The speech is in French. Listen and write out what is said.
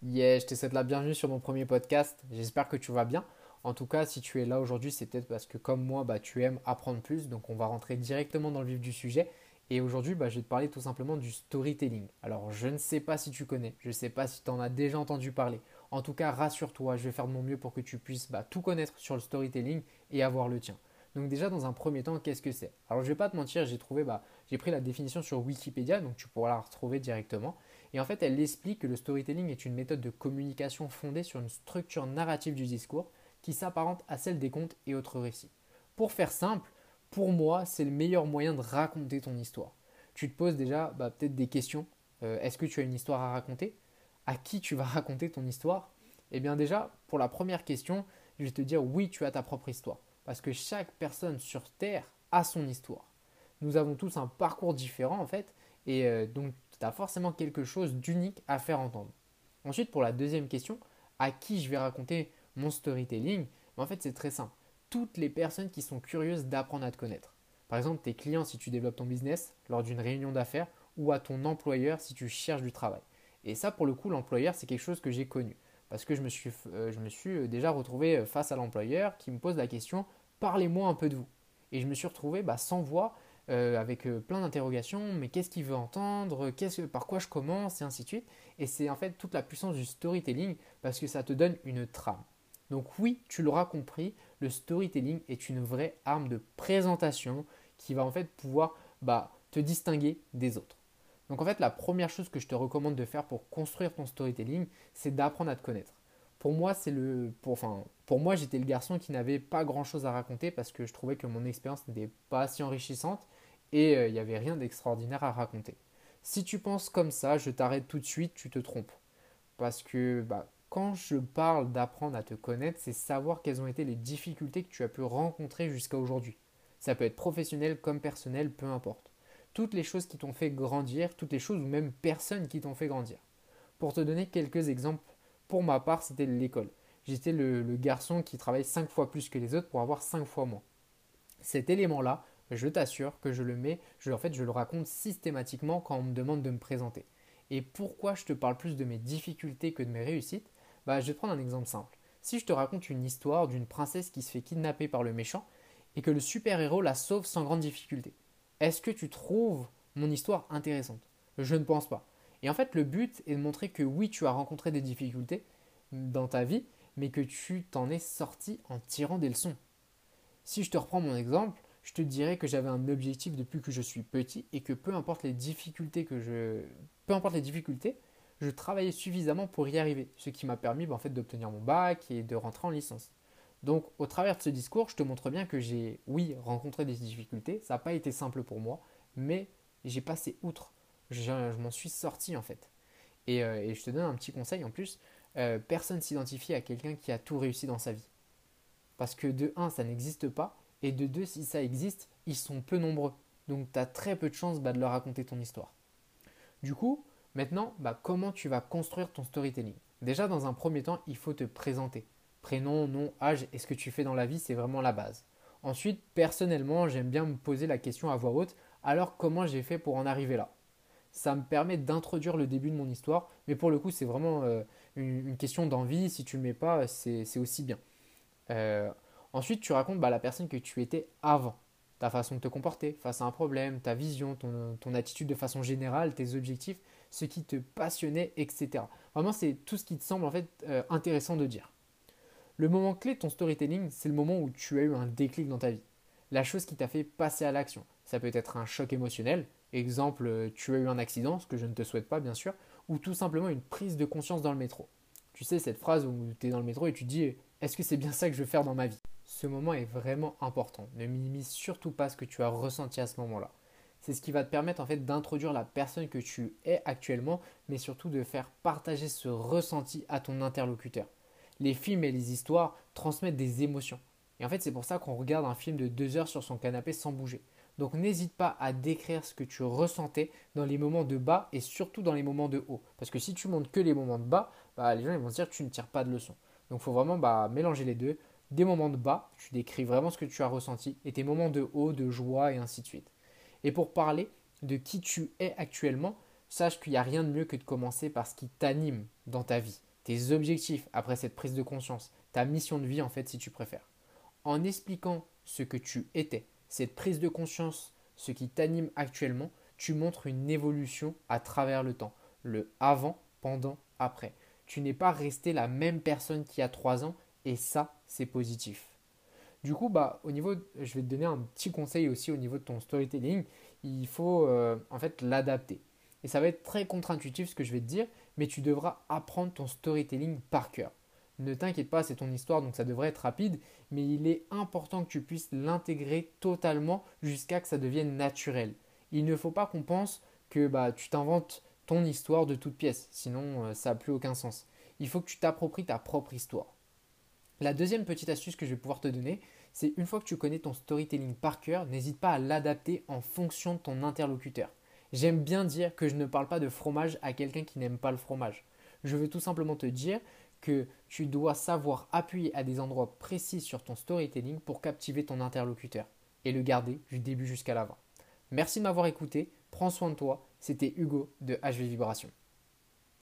Yeah, je te souhaite la bienvenue sur mon premier podcast. J'espère que tu vas bien. En tout cas, si tu es là aujourd'hui, c'est peut-être parce que comme moi, bah, tu aimes apprendre plus. Donc on va rentrer directement dans le vif du sujet. Et aujourd'hui, bah, je vais te parler tout simplement du storytelling. Alors je ne sais pas si tu connais, je ne sais pas si tu en as déjà entendu parler. En tout cas, rassure-toi, je vais faire de mon mieux pour que tu puisses bah, tout connaître sur le storytelling et avoir le tien. Donc déjà, dans un premier temps, qu'est-ce que c'est? Alors je ne vais pas te mentir, j'ai trouvé, bah, j'ai pris la définition sur Wikipédia, donc tu pourras la retrouver directement. Et en fait, elle explique que le storytelling est une méthode de communication fondée sur une structure narrative du discours qui s'apparente à celle des contes et autres récits. Pour faire simple, pour moi, c'est le meilleur moyen de raconter ton histoire. Tu te poses déjà bah, peut-être des questions. Euh, est-ce que tu as une histoire à raconter? À qui tu vas raconter ton histoire? Eh bien déjà, pour la première question, je vais te dire oui, tu as ta propre histoire. Parce que chaque personne sur Terre a son histoire. Nous avons tous un parcours différent en fait, et euh, donc tu as forcément quelque chose d'unique à faire entendre. Ensuite, pour la deuxième question, à qui je vais raconter mon storytelling En fait, c'est très simple. Toutes les personnes qui sont curieuses d'apprendre à te connaître. Par exemple, tes clients si tu développes ton business lors d'une réunion d'affaires ou à ton employeur si tu cherches du travail. Et ça, pour le coup, l'employeur, c'est quelque chose que j'ai connu. Parce que je me suis, euh, euh, déjà retrouvé face à l'employeur qui me pose la question Parlez-moi un peu de vous. Et je me suis retrouvé bah, sans voix euh, avec euh, plein d'interrogations, mais qu'est-ce qu'il veut entendre, par quoi je commence, et ainsi de suite. Et c'est en fait toute la puissance du storytelling parce que ça te donne une trame. Donc oui, tu l'auras compris, le storytelling est une vraie arme de présentation qui va en fait pouvoir bah, te distinguer des autres. Donc en fait, la première chose que je te recommande de faire pour construire ton storytelling, c'est d'apprendre à te connaître. Pour moi, c'est le, pour, pour moi, j'étais le garçon qui n'avait pas grand-chose à raconter parce que je trouvais que mon expérience n'était pas assez enrichissante et euh, il n'y avait rien d'extraordinaire à raconter. Si tu penses comme ça, je t'arrête tout de suite, tu te trompes. Parce que bah, quand je parle d'apprendre à te connaître, c'est savoir quelles ont été les difficultés que tu as pu rencontrer jusqu'à aujourd'hui. Ça peut être professionnel comme personnel, peu importe. Toutes les choses qui t'ont fait grandir, toutes les choses ou même personnes qui t'ont fait grandir. Pour te donner quelques exemples, pour ma part, c'était l'école. J'étais le, le, garçon qui travaille 5 fois plus que les autres pour avoir 5 fois moins. Cet élément-là, je t'assure que je le mets, je, en fait, je le raconte systématiquement quand on me demande de me présenter. Et pourquoi je te parle plus de mes difficultés que de mes réussites? Bah, Je vais te prendre un exemple simple. Si je te raconte une histoire d'une princesse qui se fait kidnapper par le méchant et que le super-héros la sauve sans grande difficulté, est-ce que tu trouves mon histoire intéressante? Je ne pense pas. Et en fait, le but est de montrer que oui, tu as rencontré des difficultés dans ta vie, mais que tu t'en es sorti en tirant des leçons. Si je te reprends mon exemple, je te dirais que j'avais un objectif depuis que je suis petit et que peu importe les difficultés que je peu importe les difficultés, je travaillais suffisamment pour y arriver, ce qui m'a permis fait d'obtenir mon bac et de rentrer en licence. Donc au travers de ce discours, je te montre bien que j'ai oui rencontré des difficultés, ça n'a pas été simple pour moi, mais j'ai passé outre. Je, m'en suis sorti en fait. Euh, et, je te donne un petit conseil en plus, euh, personne s'identifie à quelqu'un qui a tout réussi dans sa vie. Parce que de 1, ça n'existe pas, et de deux, si ça existe, ils sont peu nombreux. Donc tu as très peu de chances bah, de leur raconter ton histoire. Du coup, maintenant, bah, comment tu vas construire ton storytelling? Déjà, dans un premier temps, il faut te présenter. Prénom, nom, âge et ce que tu fais dans la vie, c'est vraiment la base. Ensuite, personnellement, j'aime bien me poser la question à voix haute, alors comment j'ai fait pour en arriver là? Ça me permet d'introduire le début de mon histoire, mais pour le coup, c'est vraiment euh, une, question d'envie. Si tu ne le mets pas, c'est aussi bien. Euh, Ensuite, tu racontes bah, la personne que tu étais avant, ta façon de te comporter face à un problème, ta vision, ton, attitude de façon générale, tes objectifs, ce qui te passionnait, etc. Vraiment, c'est tout ce qui te semble euh, intéressant de dire. Le moment clé de ton storytelling, c'est le moment où tu as eu un déclic dans ta vie. La chose qui t'a fait passer à l'action. Ça peut être un choc émotionnel, exemple, euh, tu as eu un accident, ce que je ne te souhaite pas bien sûr, ou tout simplement une prise de conscience dans le métro. Tu sais, cette phrase où tu es dans le métro et tu dis, est-ce que c'est bien ça que je veux faire dans ma vie? Ce moment est vraiment important. Ne minimise surtout pas ce que tu as ressenti à ce moment-là. C'est ce qui va te permettre en fait d'introduire la personne que tu es actuellement, mais surtout de faire partager ce ressenti à ton interlocuteur. Les films et les histoires transmettent des émotions. Et en fait, c'est pour ça qu'on regarde un film de deux heures sur son canapé sans bouger. Donc n'hésite pas à décrire ce que tu ressentais dans les moments de bas et surtout dans les moments de haut. Parce que si tu montres que les moments de bas, bah, les gens vont se dire que tu ne tires pas de leçon. Donc il faut vraiment bah, mélanger les deux, des moments de bas, tu décris vraiment ce que tu as ressenti, et tes moments de haut, de joie, et ainsi de suite. Et pour parler de qui tu es actuellement, sache qu'il n'y a rien de mieux que de commencer par ce qui t'anime dans ta vie. tes objectifs après cette prise de conscience, ta mission de vie en fait si tu préfères. En expliquant ce que tu étais, cette prise de conscience, ce qui t'anime actuellement, tu montres une évolution à travers le temps, le avant, pendant, après. Tu n'es pas resté la même personne qu'il y a trois ans et ça, c'est positif. Du coup, bah, au niveau, je vais te donner un petit conseil aussi au niveau de ton storytelling. Il faut euh, en fait l'adapter. Et ça va être très contre-intuitif ce que je vais te dire, mais tu devras apprendre ton storytelling par cœur. Ne t'inquiète pas, c'est ton histoire, donc ça devrait être rapide, mais il est important que tu puisses l'intégrer totalement jusqu'à que ça devienne naturel. Il ne faut pas qu'on pense que bah, tu t'inventes ton histoire de toute pièce, sinon euh, ça n'a plus aucun sens. Il faut que tu t'appropries ta propre histoire. La deuxième petite astuce que je vais pouvoir te donner, c'est une fois que tu connais ton storytelling par cœur, n'hésite pas à l'adapter en fonction de ton interlocuteur. J'aime bien dire que je ne parle pas de fromage à quelqu'un qui n'aime pas le fromage. Je veux tout simplement te dire que tu dois savoir appuyer à des endroits précis sur ton storytelling pour captiver ton interlocuteur et le garder du début jusqu'à la fin. Merci de m'avoir écouté, prends soin de toi, c'était Hugo de HV Vibration.